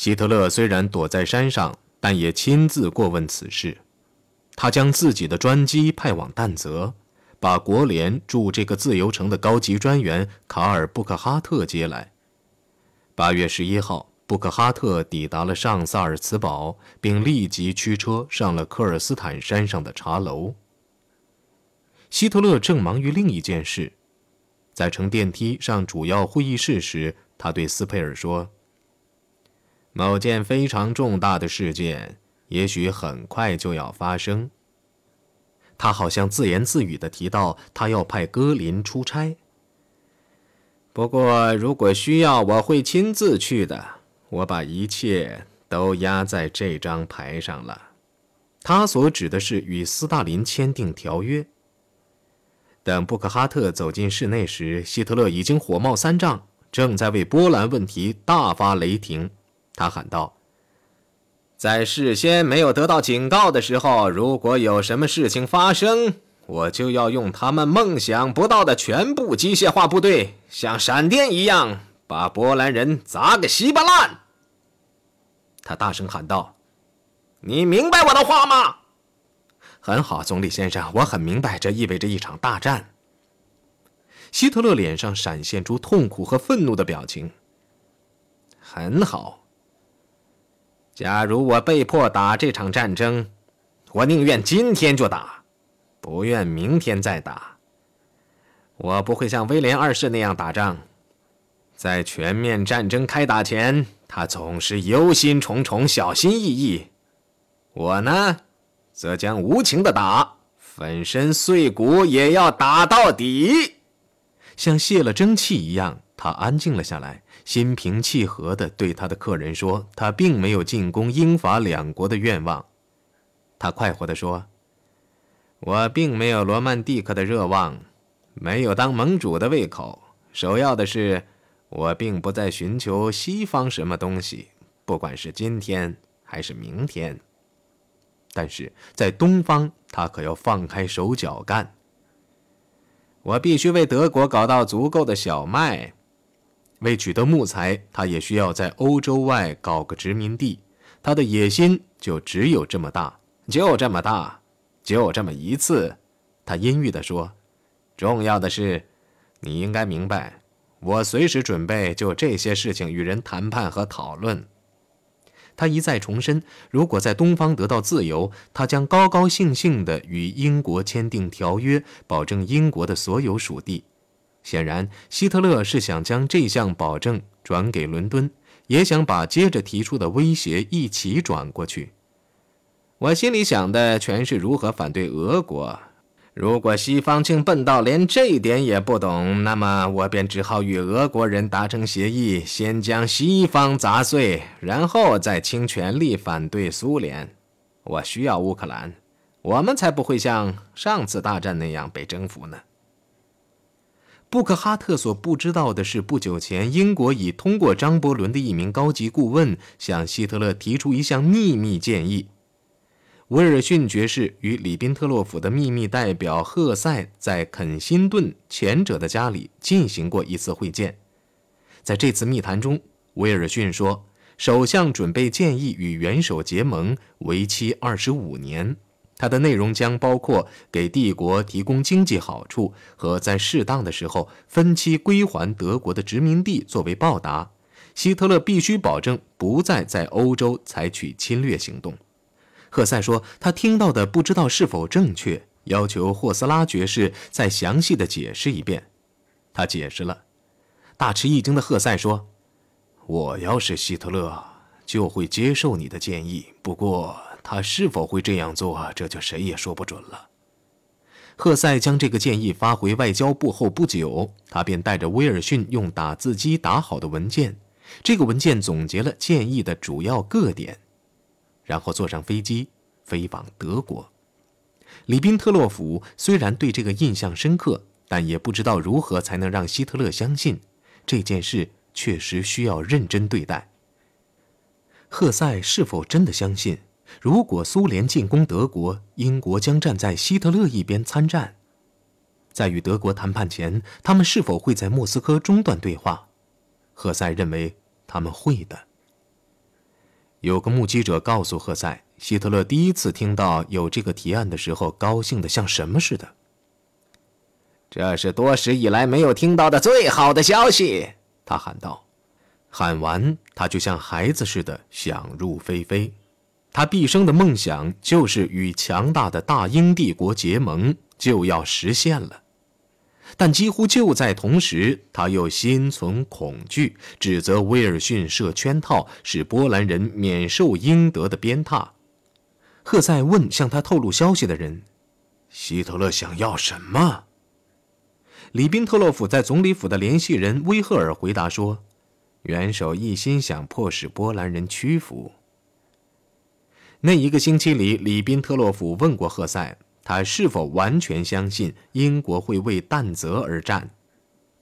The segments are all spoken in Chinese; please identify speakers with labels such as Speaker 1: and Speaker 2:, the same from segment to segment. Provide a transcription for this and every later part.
Speaker 1: 希特勒虽然躲在山上，但也亲自过问此事。他将自己的专机派往但泽，把国联驻这个自由城的高级专员卡尔·布克哈特接来。八月十一号，布克哈特抵达了上萨尔茨堡，并立即驱车上了科尔斯坦山上的茶楼。希特勒正忙于另一件事，在乘电梯上主要会议室时，他对斯佩尔说：“某件非常重大的事件，也许很快就要发生。”他好像自言自语地提到，他要派戈林出差。不过，如果需要，我会亲自去的。我把一切都压在这张牌上了。他所指的是与斯大林签订条约。等布克哈特走进室内时，希特勒已经火冒三丈，正在为波兰问题大发雷霆。他喊道：“在事先没有得到警告的时候，如果有什么事情发生，我就要用他们梦想不到的全部机械化部队，像闪电一样把波兰人砸个稀巴烂。”他大声喊道：“你明白我的话吗？”很好，总理先生，我很明白，这意味着一场大战。希特勒脸上闪现出痛苦和愤怒的表情。很好。假如我被迫打这场战争，我宁愿今天就打，不愿明天再打。我不会像威廉二世那样打仗，在全面战争开打前，他总是忧心忡忡、小心翼翼。我呢？则将无情的打，粉身碎骨也要打到底。像泄了蒸汽一样，他安静了下来，心平气和地对他的客人说：“他并没有进攻英法两国的愿望。”他快活地说：“我并没有罗曼蒂克的热望，没有当盟主的胃口。首要的是，我并不在寻求西方什么东西，不管是今天还是明天。”但是在东方，他可要放开手脚干。我必须为德国搞到足够的小麦，为取得木材，他也需要在欧洲外搞个殖民地。他的野心就只有这么大，就这么大，就这么一次。他阴郁地说：“重要的是，你应该明白，我随时准备就这些事情与人谈判和讨论。”他一再重申，如果在东方得到自由，他将高高兴兴地与英国签订条约，保证英国的所有属地。显然，希特勒是想将这项保证转给伦敦，也想把接着提出的威胁一起转过去。我心里想的全是如何反对俄国。如果西方竟笨到连这一点也不懂，那么我便只好与俄国人达成协议，先将西方砸碎，然后再倾全力反对苏联。我需要乌克兰，我们才不会像上次大战那样被征服呢。布克哈特所不知道的是，不久前英国已通过张伯伦的一名高级顾问向希特勒提出一项秘密建议。威尔逊爵士与里宾特洛甫的秘密代表赫塞在肯辛顿前者的家里进行过一次会见。在这次密谈中，威尔逊说，首相准备建议与元首结盟，为期二十五年。它的内容将包括给帝国提供经济好处和在适当的时候分期归还德国的殖民地作为报答。希特勒必须保证不再在欧洲采取侵略行动。赫塞说：“他听到的不知道是否正确，要求霍斯拉爵士再详细的解释一遍。”他解释了。大吃一惊的赫塞说：“我要是希特勒，就会接受你的建议。不过他是否会这样做，这就谁也说不准了。”赫塞将这个建议发回外交部后不久，他便带着威尔逊用打字机打好的文件。这个文件总结了建议的主要各点。然后坐上飞机飞往德国。里宾特洛甫虽然对这个印象深刻，但也不知道如何才能让希特勒相信这件事确实需要认真对待。赫塞是否真的相信，如果苏联进攻德国，英国将站在希特勒一边参战？在与德国谈判前，他们是否会在莫斯科中断对话？赫塞认为他们会的。有个目击者告诉赫塞，希特勒第一次听到有这个提案的时候，高兴的像什么似的。
Speaker 2: 这是多时以来没有听到的最好的消息，他喊道。
Speaker 1: 喊完，他就像孩子似的想入非非。他毕生的梦想就是与强大的大英帝国结盟，就要实现了。但几乎就在同时，他又心存恐惧，指责威尔逊设圈套，使波兰人免受应得的鞭挞。赫塞问向他透露消息的人：“希特勒想要什么？”里宾特洛甫在总理府的联系人威赫尔回答说。元首一心想迫使波兰人屈服。那一个星期里，里宾特洛甫问过赫塞，他是否完全相信英国会为但泽而战。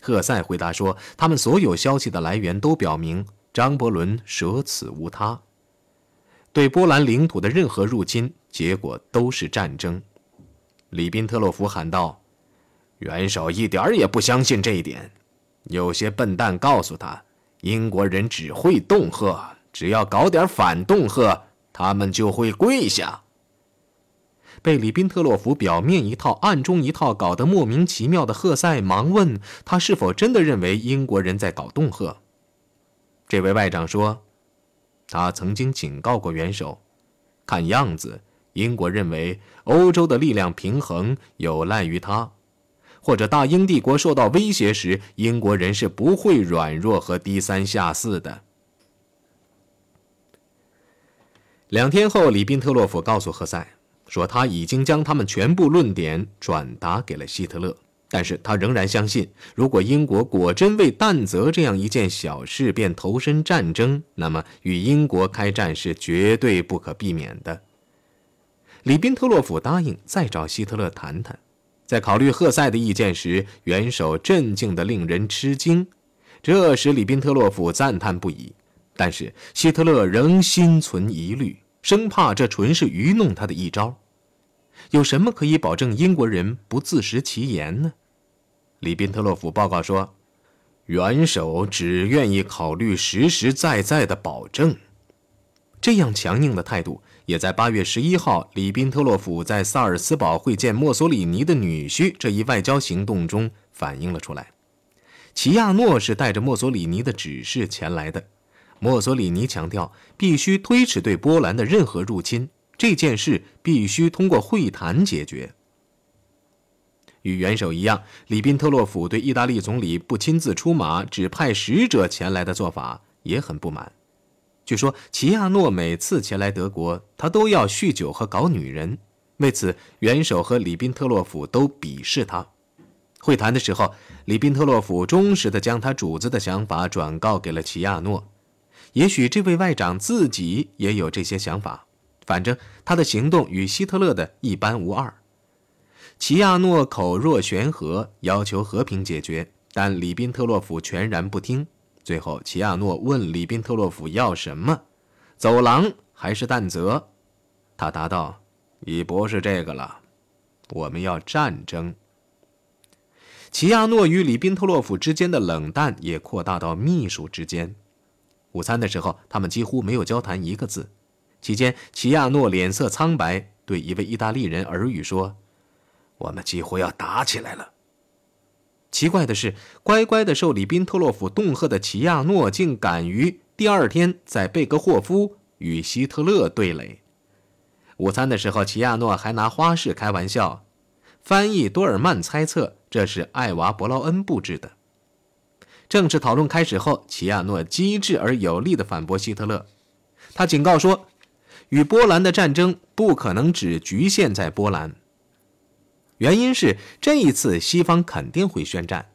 Speaker 1: 赫塞回答说，他们所有消息的来源都表明张伯伦舍此无他。对波兰领土的任何入侵，结果都是战争。里宾特洛甫喊道：“元首一点也不相信这一点。有些笨蛋告诉他。”英国人只会恫吓，只要搞点反恫吓，他们就会跪下。被里宾特洛甫表面一套、暗中一套搞得莫名其妙的赫塞忙问他是否真的认为英国人在搞恫吓。这位外长说，他曾经警告过元首，看样子英国认为欧洲的力量平衡有赖于他。或者大英帝国受到威胁时，英国人是不会软弱和低三下四的。两天后，里宾特洛甫告诉赫塞说，他已经将他们全部论点转达给了希特勒，但是他仍然相信，如果英国果真为但泽这样一件小事便投身战争，那么与英国开战是绝对不可避免的。里宾特洛甫答应再找希特勒谈谈。在考虑赫塞的意见时，元首镇静的令人吃惊，这使里宾特洛甫赞叹不已。但是希特勒仍心存疑虑，生怕这纯是愚弄他的一招。有什么可以保证英国人不自食其言呢？里宾特洛甫报告说，元首只愿意考虑实实在在的保证。这样强硬的态度。也在八月十一号，里宾特洛甫在萨尔斯堡会见墨索里尼的女婿这一外交行动中反映了出来。齐亚诺是带着墨索里尼的指示前来的。墨索里尼强调，必须推迟对波兰的任何入侵，这件事必须通过会谈解决。与元首一样，里宾特洛甫对意大利总理不亲自出马，只派使者前来的做法也很不满。据说齐亚诺每次前来德国，他都要酗酒和搞女人。为此，元首和里宾特洛甫都鄙视他。会谈的时候，里宾特洛甫忠实地将他主子的想法转告给了齐亚诺。也许这位外长自己也有这些想法，反正他的行动与希特勒的一般无二。齐亚诺口若悬河，要求和平解决，但里宾特洛甫全然不听。最后，齐亚诺问里宾特洛甫要什么，走廊还是弹泽？他答道：“已不是这个了，我们要战争。”齐亚诺与里宾特洛甫之间的冷淡也扩大到秘书之间。午餐的时候，他们几乎没有交谈一个字。期间，齐亚诺脸色苍白，对一位意大利人耳语说：“我们几乎要打起来了。”奇怪的是，乖乖的受里宾特洛甫恫吓的齐亚诺，竟敢于第二天在贝格霍夫与希特勒对垒。午餐的时候，齐亚诺还拿花式开玩笑。翻译多尔曼猜测这是艾娃·伯劳恩布置的。正式讨论开始后，齐亚诺机智而有力地反驳希特勒。他警告说，与波兰的战争不可能只局限在波兰。原因是这一次西方肯定会宣战。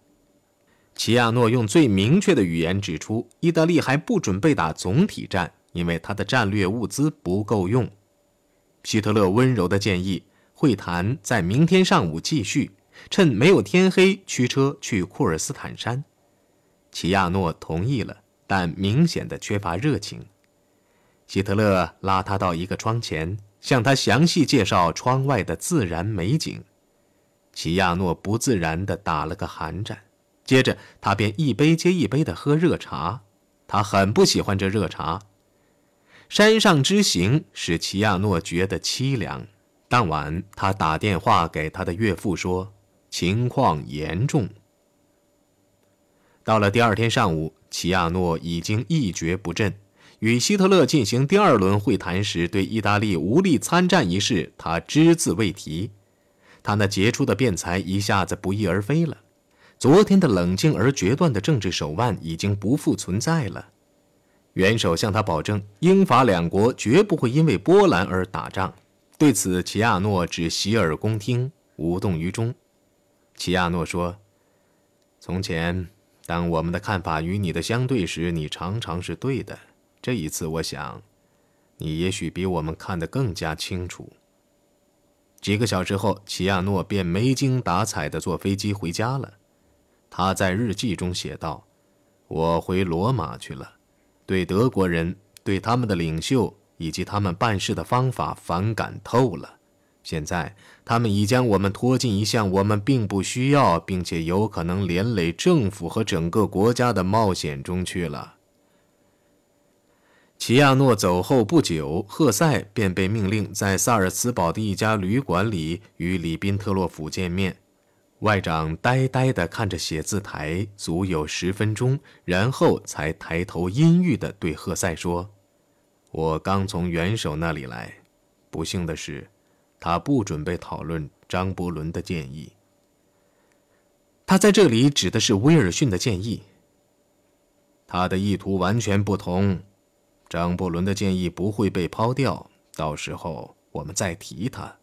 Speaker 1: 齐亚诺用最明确的语言指出，意大利还不准备打总体战，因为他的战略物资不够用。希特勒温柔地建议会谈在明天上午继续，趁没有天黑驱车去库尔斯坦山。齐亚诺同意了，但明显的缺乏热情。希特勒拉他到一个窗前，向他详细介绍窗外的自然美景。齐亚诺不自然地打了个寒战，接着他便一杯接一杯地喝热茶。他很不喜欢这热茶。山上之行使齐亚诺觉得凄凉。当晚，他打电话给他的岳父说，情况严重。到了第二天上午，齐亚诺已经一蹶不振。与希特勒进行第二轮会谈时，对意大利无力参战一事，他只字未提。他那杰出的辩才一下子不翼而飞了。昨天的冷静而决断的政治手腕已经不复存在了。元首向他保证，英法两国绝不会因为波兰而打仗。对此，齐亚诺只洗耳恭听，无动于衷。齐亚诺说：“从前，当我们的看法与你的相对时，你常常是对的。”这一次，我想，你也许比我们看得更加清楚。几个小时后，齐亚诺便没精打采地坐飞机回家了。他在日记中写道：“我回罗马去了，对德国人、对他们的领袖以及他们办事的方法反感透了。现在，他们已将我们拖进一项我们并不需要，并且有可能连累政府和整个国家的冒险中去了。”齐亚诺走后不久，赫塞便被命令在萨尔茨堡的一家旅馆里与里宾特洛甫见面。外长呆呆地看着写字台，足有十分钟，然后才抬头阴郁地对赫塞说：“我刚从元首那里来。不幸的是，他不准备讨论张伯伦的建议。他在这里指的是威尔逊的建议。他的意图完全不同。”张伯伦的建议不会被抛掉，到时候我们再提他。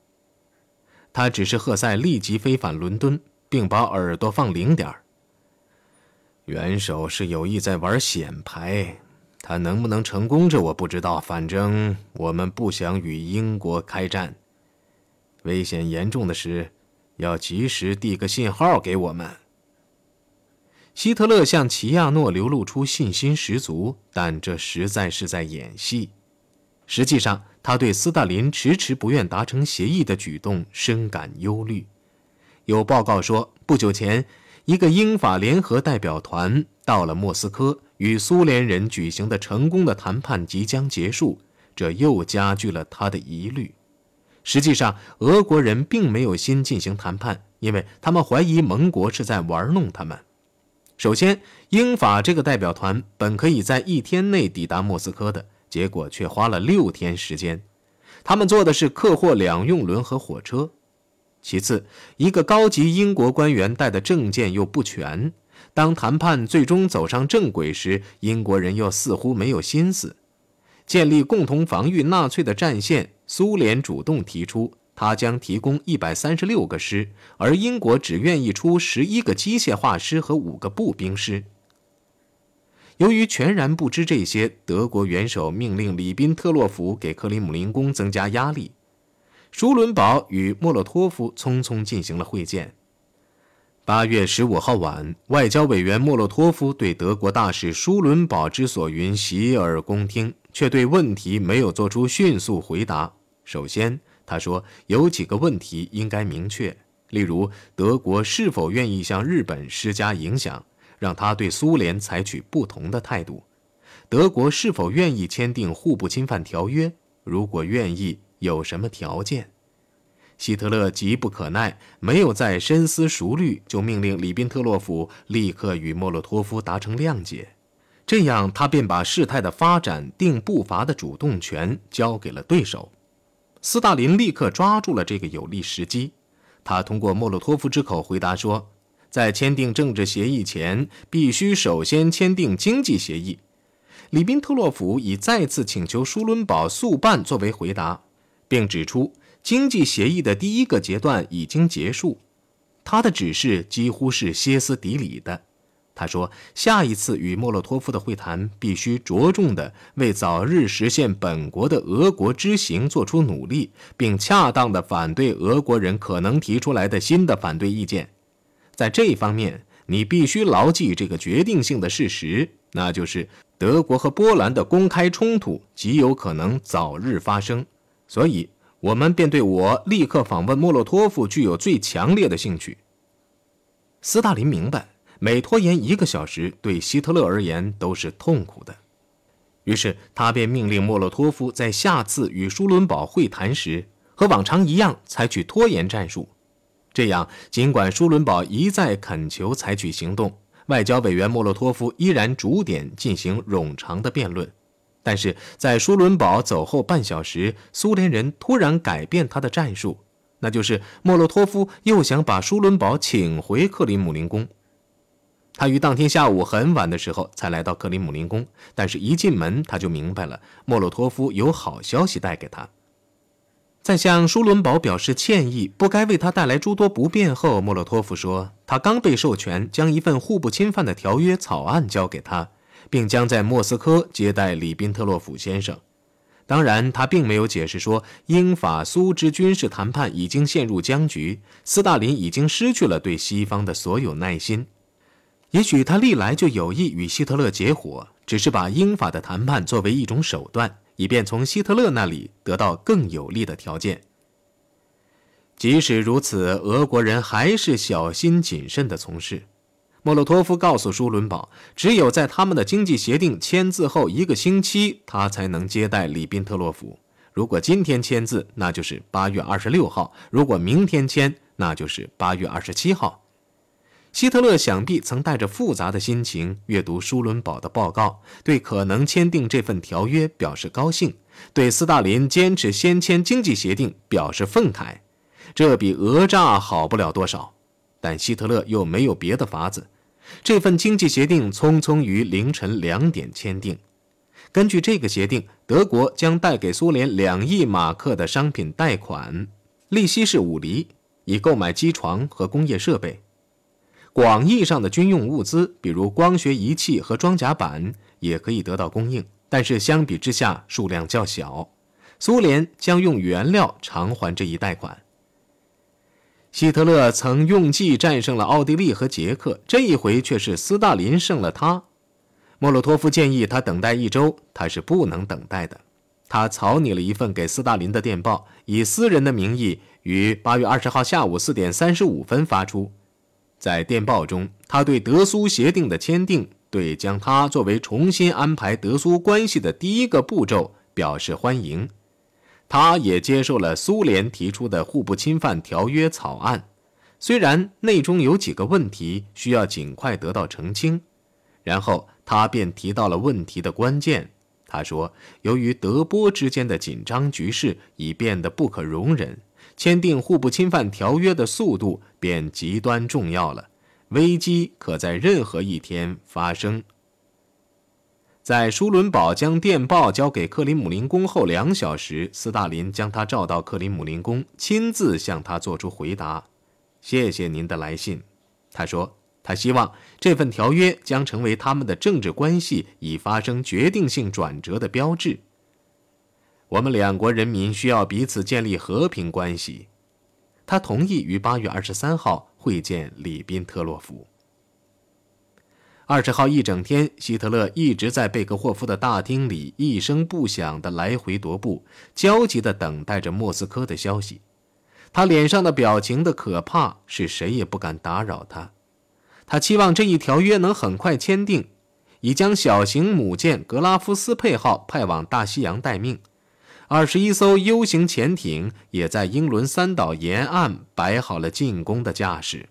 Speaker 1: 他只是赫塞立即飞返伦敦，并把耳朵放灵点儿。元首是有意在玩显牌，他能不能成功，这我不知道。反正我们不想与英国开战，危险严重的是，要及时递个信号给我们。希特勒向齐亚诺流露出信心十足，但这实在是在演戏。实际上，他对斯大林迟迟不愿达成协议的举动深感忧虑。有报告说，不久前，一个英法联合代表团到了莫斯科，与苏联人举行的成功的谈判即将结束，这又加剧了他的疑虑。实际上，俄国人并没有心进行谈判，因为他们怀疑盟国是在玩弄他们。首先，英法这个代表团本可以在一天内抵达莫斯科的，结果却花了六天时间。他们坐的是客货两用轮和火车。其次，一个高级英国官员带的证件又不全。当谈判最终走上正轨时，英国人又似乎没有心思建立共同防御纳粹的战线。苏联主动提出。他将提供一百三十六个师，而英国只愿意出十一个机械化师和五个步兵师。由于全然不知这些，德国元首命令里宾特洛甫给克里姆林宫增加压力。舒伦堡与莫洛托夫匆匆进行了会见。八月十五号晚，外交委员莫洛托夫对德国大使舒伦堡之所云洗耳恭听，却对问题没有做出迅速回答。首先，他说：“有几个问题应该明确，例如德国是否愿意向日本施加影响，让他对苏联采取不同的态度；德国是否愿意签订互不侵犯条约？如果愿意，有什么条件？”希特勒急不可耐，没有再深思熟虑，就命令里宾特洛甫立刻与莫洛托夫达成谅解，这样他便把事态的发展定步伐的主动权交给了对手。斯大林立刻抓住了这个有利时机，他通过莫洛托夫之口回答说，在签订政治协议前，必须首先签订经济协议。里宾特洛甫以再次请求舒伦堡速办作为回答，并指出经济协议的第一个阶段已经结束。他的指示几乎是歇斯底里的。他说：“下一次与莫洛托夫的会谈必须着重地为早日实现本国的俄国之行做出努力，并恰当地反对俄国人可能提出来的新的反对意见。在这一方面，你必须牢记这个决定性的事实，那就是德国和波兰的公开冲突极有可能早日发生。所以，我们便对我立刻访问莫洛托夫具有最强烈的兴趣。”斯大林明白。每拖延一个小时，对希特勒而言都是痛苦的。于是他便命令莫洛托夫在下次与舒伦堡会谈时，和往常一样采取拖延战术。这样，尽管舒伦堡一再恳求采取行动，外交委员莫洛托夫依然逐点进行冗长的辩论。但是在舒伦堡走后半小时，苏联人突然改变他的战术，那就是莫洛托夫又想把舒伦堡请回克里姆林宫。他于当天下午很晚的时候才来到克里姆林宫，但是一进门他就明白了，莫洛托夫有好消息带给他。在向舒伦堡表示歉意，不该为他带来诸多不便后，莫洛托夫说，他刚被授权将一份互不侵犯的条约草案交给他。并将在莫斯科接待里宾特洛甫先生。当然，他并没有解释说英法苏之军事谈判已经陷入僵局，斯大林已经失去了对西方的所有耐心。也许他历来就有意与希特勒结伙，只是把英法的谈判作为一种手段，以便从希特勒那里得到更有利的条件。即使如此，俄国人还是小心谨慎地从事。莫洛托夫告诉舒伦堡，只有在他们的经济协定签字后一个星期，他才能接待里宾特洛甫。如果今天签字，那就是八月二十六号；如果明天签，那就是八月二十七号。希特勒想必曾带着复杂的心情阅读舒伦堡的报告，对可能签订这份条约表示高兴，对斯大林坚持先签经济协定表示愤慨。这比讹诈好不了多少。但希特勒又没有别的法子。这份经济协定匆匆于凌晨两点签订。根据这个协定，德国将贷给苏联两亿马克的商品贷款，利息是五厘，以购买机床和工业设备。广义上的军用物资，比如光学仪器和装甲板，也可以得到供应，但是相比之下数量较小。苏联将用原料偿还这一贷款。希特勒曾用计战胜了奥地利和捷克，这一回却是斯大林胜了他。莫洛托夫建议他等待一周，他是不能等待的。他草拟了一份给斯大林的电报，以私人的名义于八月二十号下午四点三十五分发出。在电报中，他对德苏协定的签订，对将他作为重新安排德苏关系的第一个步骤表示欢迎。他也接受了苏联提出的互不侵犯条约草案，虽然内中有几个问题需要尽快得到澄清。然后他便提到了问题的关键。他说：“由于德波之间的紧张局势已变得不可容忍，签订互不侵犯条约的速度便极端重要了。危机可在任何一天发生。”在舒伦堡将电报交给克里姆林宫后两小时，斯大林将他召到克里姆林宫，亲自向他作出回答：“谢谢您的来信。”他说：“他希望这份条约将成为他们的政治关系已发生决定性转折的标志。我们两国人民需要彼此建立和平关系。”他同意于八月二十三号会见里宾特洛甫。二十号一整天，希特勒一直在贝克霍夫的大厅里一声不响地来回踱步，焦急地等待着莫斯科的消息。他脸上的表情的可怕，是谁也不敢打扰他。他期望这一条约能很快签订，已将小型母舰格拉夫斯佩号派往大西洋待命。二十一艘 U 型潜艇也在英伦三岛沿岸摆好了进攻的架势。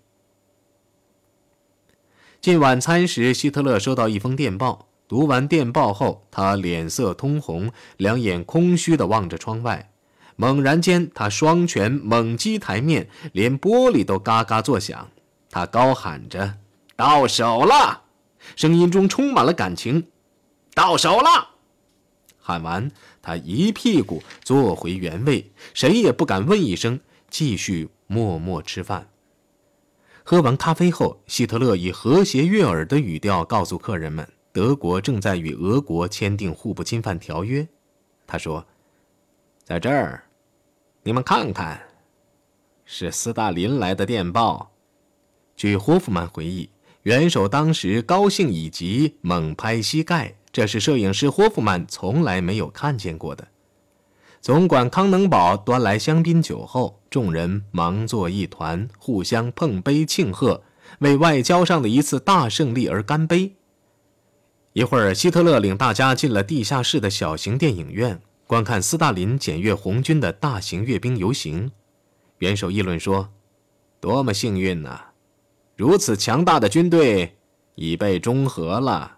Speaker 1: 进晚餐时，希特勒收到一封电报。读完电报后，他脸色通红，两眼空虚地望着窗外。猛然间，他双拳猛击台面，连玻璃都嘎嘎作响。他高喊着：“到手了！”声音中充满了感情。“到手了！”喊完，他一屁股坐回原位，谁也不敢问一声，继续默默吃饭。喝完咖啡后，希特勒以和谐悦耳的语调告诉客人们：“德国正在与俄国签订互不侵犯条约。”他说：“在这儿，你们看看，是斯大林来的电报。”据霍夫曼回忆，元首当时高兴以及猛拍膝盖，这是摄影师霍夫曼从来没有看见过的。总管康能堡端来香槟酒后，众人忙作一团，互相碰杯庆贺，为外交上的一次大胜利而干杯。一会儿，希特勒领大家进了地下室的小型电影院，观看斯大林检阅红军的大型阅兵游行。元首议论说：“多么幸运呐！如此强大的军队已被中和了。”